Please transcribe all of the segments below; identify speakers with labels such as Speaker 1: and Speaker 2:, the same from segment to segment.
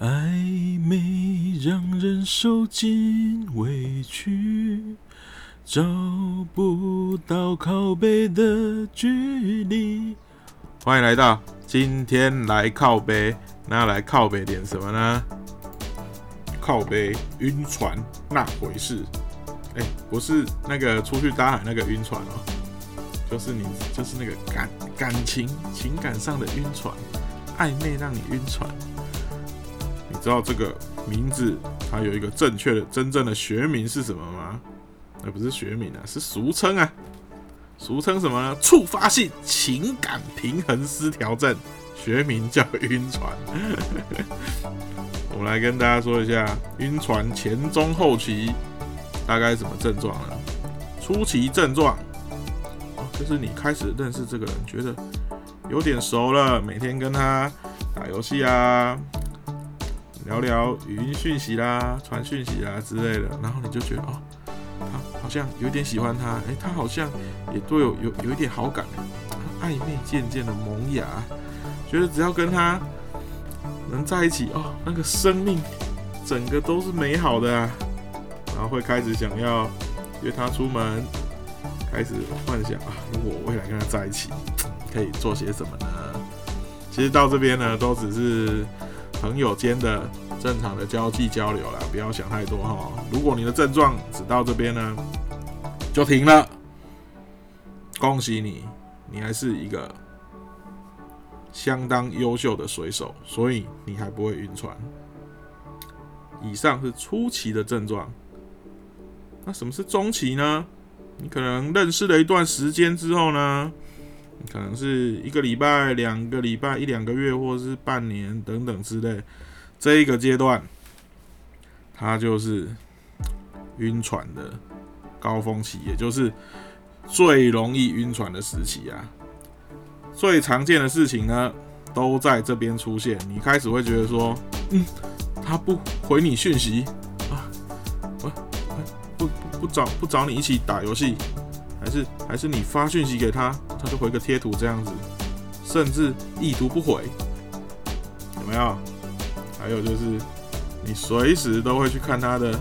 Speaker 1: 暧昧让人受尽委屈，找不到靠背的距离。欢迎来到今天来靠背，那来靠背点什么呢？靠背晕船那回事。哎、不是那个出去搭海那个晕船哦，就是你就是那个感感情情感上的晕船，暧昧让你晕船。知道这个名字它有一个正确的真正的学名是什么吗？那不是学名啊，是俗称啊。俗称什么呢？触发性情感平衡失调症，学名叫晕船。我们来跟大家说一下晕船前中后期大概什么症状呢？初期症状，哦，就是你开始认识这个人，觉得有点熟了，每天跟他打游戏啊，聊聊语音讯息啦、传讯息啦之类的，然后你就觉得哦，他好像有点喜欢他，诶，他好像也对我有有一点好感，暧昧渐渐的萌芽，觉得只要跟他能在一起哦，那个生命整个都是美好的啊，然后会开始想要约他出门，开始幻想啊，如果我未来跟他在一起，可以做些什么呢？其实到这边呢，都只是朋友间的正常的交际交流啦，不要想太多哈。如果你的症状只到这边呢，就停了，恭喜你，你还是一个相当优秀的水手，所以你还不会晕船。以上是初期的症状，那什么是中期呢？你可能认识了一段时间之后呢，可能是一个礼拜、两个礼拜、一两个月，或者是半年等等之类，这一个阶段，它就是晕船的高峰期，也就是最容易晕船的时期啊。最常见的事情呢，都在这边出现。你开始会觉得说，嗯，他不回你讯息啊，不不不不找不找你一起打游戏，还是还是你发讯息给他，他就回个贴图这样子，甚至意图不回，有没有？还有就是你随时都会去看他的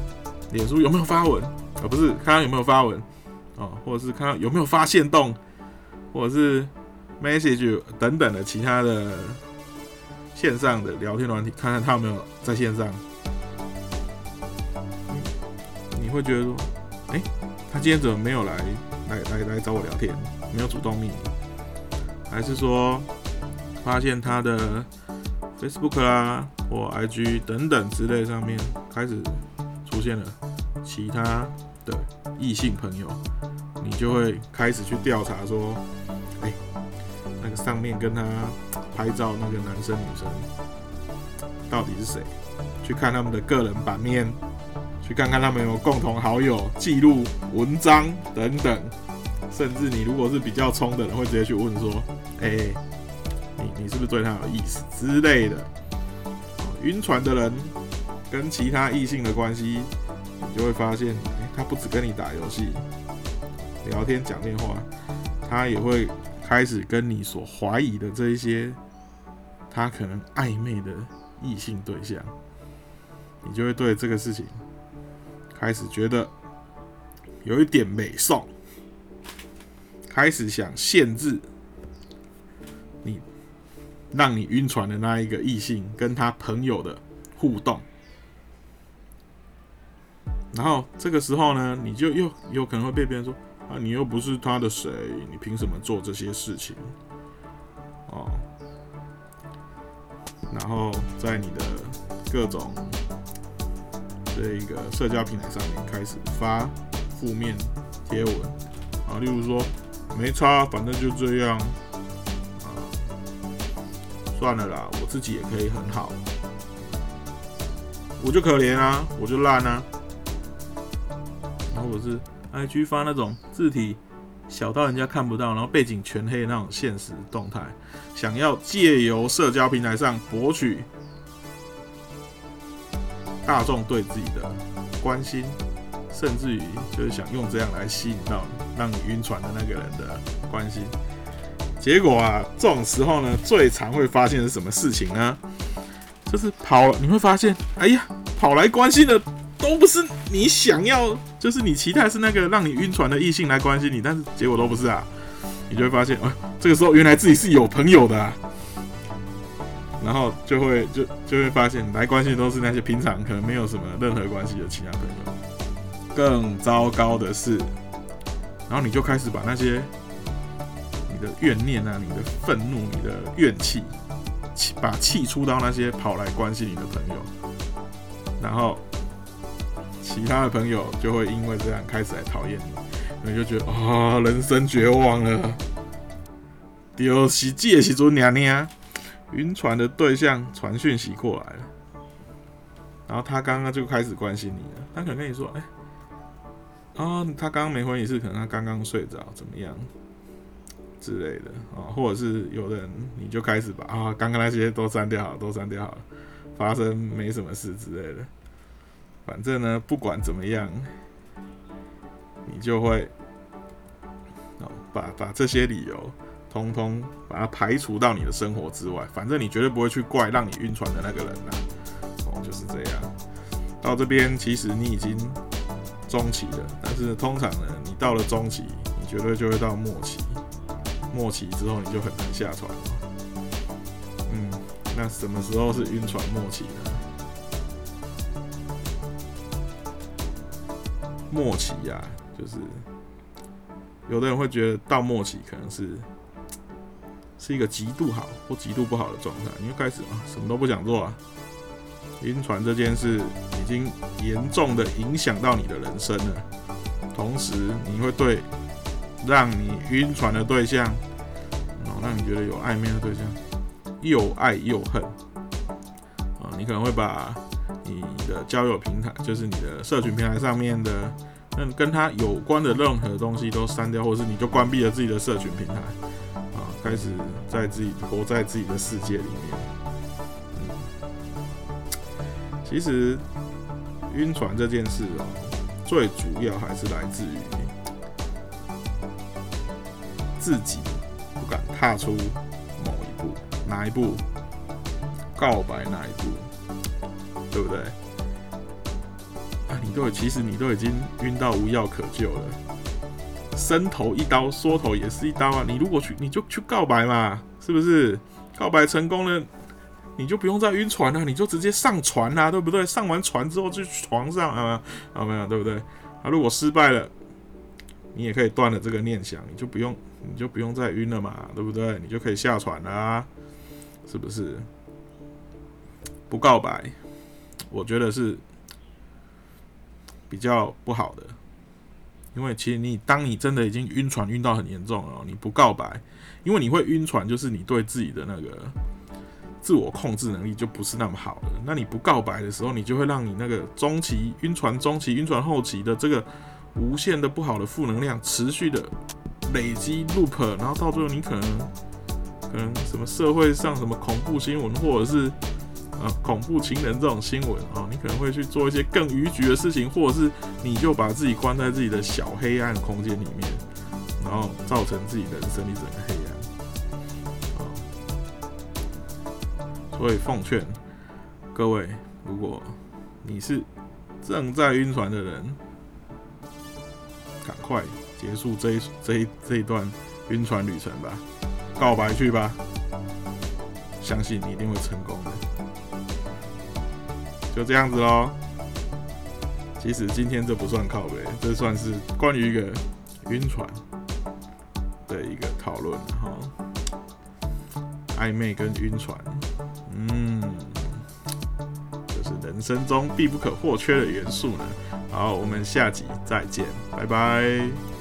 Speaker 1: 脸书有没有发文，而、不是看他有没有发文。啊，或者是看他有没有发现动，或者是 message 等等的其他的线上的聊天软体，看看他有没有在线上。你会觉得说，哎、他今天怎么没有来来来来找我聊天，没有主动密你？还是说发现他的 Facebook 啦或 IG 等等之类上面开始出现了其他的异性朋友，你就会开始去调查说，哎、那个上面跟他拍照那个男生女生到底是谁？去看他们的个人版面，去看看他们有共同好友、记录、文章等等。甚至你如果是比较冲的人，会直接去问说：“哎、你你是不是对他有意思之类的？”晕船的人跟其他异性的关系，你就会发现，哎、他不只跟你打游戏、聊天、讲电话，他也会开始跟你所怀疑的这一些他可能暧昧的异性对象，你就会对这个事情开始觉得有一点美送，开始想限制你，让你晕船的那一个异性跟他朋友的互动。然后这个时候呢，你就又有可能会被别人说啊，你又不是他的谁，你凭什么做这些事情？哦，然后在你的各种这一个社交平台上面开始发负面贴文啊，例如说没差，反正就这样。啊，算了啦，我自己也可以很好，我就可怜啊，我就烂啊，然后我是 IG 发那种字体小到人家看不到，然后背景全黑那种现实动态，想要借由社交平台上博取大众对自己的关心，甚至于就是想用这样来吸引到让你晕船的那个人的关心。结果啊，这种时候呢，最常会发现是什么事情呢？就是跑，你会发现，哎呀，跑来关心的都不是你想要，就是你期待是那个让你晕船的异性来关心你，但是结果都不是啊。你就会发现，啊，这个时候原来自己是有朋友的，啊然后就会就就会发现来关心都是那些平常可能没有什么任何关系的其他朋友。更糟糕的是，然后你就开始把那些你的怨念啊、你的愤怒、你的怨气，气把气出到那些跑来关心你的朋友，然后其他的朋友就会因为这样开始来讨厌你。你就觉得啊，人生绝望了。丢洗借洗出娘娘，晕船的对象传讯息过来了，然后他刚刚就开始关心你了。他可能跟你说：“哎，啊，他刚刚没回你是可能他刚刚睡着，怎么样之类的啊？或者是有的人你就开始把啊，刚刚那些都删掉好，都删掉好了，发生没什么事之类的。反正呢，不管怎么样。”你就会哦，把把这些理由通通把它排除到你的生活之外。反正你绝对不会去怪让你晕船的那个人呐。哦，就是这样。到这边其实你已经中期的，但是通常呢，你到了中期，你绝对就会到末期。末期之后你就很难下船了。嗯，那什么时候是晕船末期呢？末期呀。就是有的人会觉得到末期可能是是一个极度好或极度不好的状态，你会开始啊什么都不想做啊，晕船这件事已经严重的影响到你的人生了，同时你会对让你晕船的对象，哦让你觉得有暧昧的对象又爱又恨啊，你可能会把你的交友平台，就是你的社群平台上面的。那跟他有关的任何东西都删掉，或是你就关闭了自己的社群平台，啊，开始在自己活在自己的世界里面。其实晕船这件事哦，最主要还是来自于自己不敢踏出某一步，哪一步？告白哪一步？对不对？啊你都其实你都已经晕到无药可救了，伸头一刀，缩头也是一刀啊！你如果去，你就去告白嘛，是不是？告白成功了，你就不用再晕船了，你就直接上船啦，对不对？上完船之后就床上啊，啊没有，对不对？啊，如果失败了，你也可以断了这个念想，你就不用，你就不用再晕了嘛，对不对？你就可以下船啦，是不是？不告白，我觉得是。比较不好的，因为其实你当你真的已经晕船晕到很严重了，你不告白，因为你会晕船，就是你对自己的那个自我控制能力就不是那么好了。那你不告白的时候，你就会让你那个中期晕船、中期晕船后期的这个无限的不好的负能量持续的累积 loop，然后到最后你可能可能什么社会上什么恐怖新闻，或者是。啊，恐怖情人这种新闻啊，你可能会去做一些更逾矩的事情，或者是你就把自己关在自己的小黑暗空间里面，然后造成自己人生一整个黑所以奉劝各位，如果你是正在晕船的人，赶快结束这一这一这一段晕船旅程吧，告白去吧，相信你一定会成功的。就这样子喽。其实今天这不算靠背，这算是关于一个晕船的一个讨论哈。暧昧跟晕船，人生中必不可或缺的元素呢。好，我们下集再见，拜拜。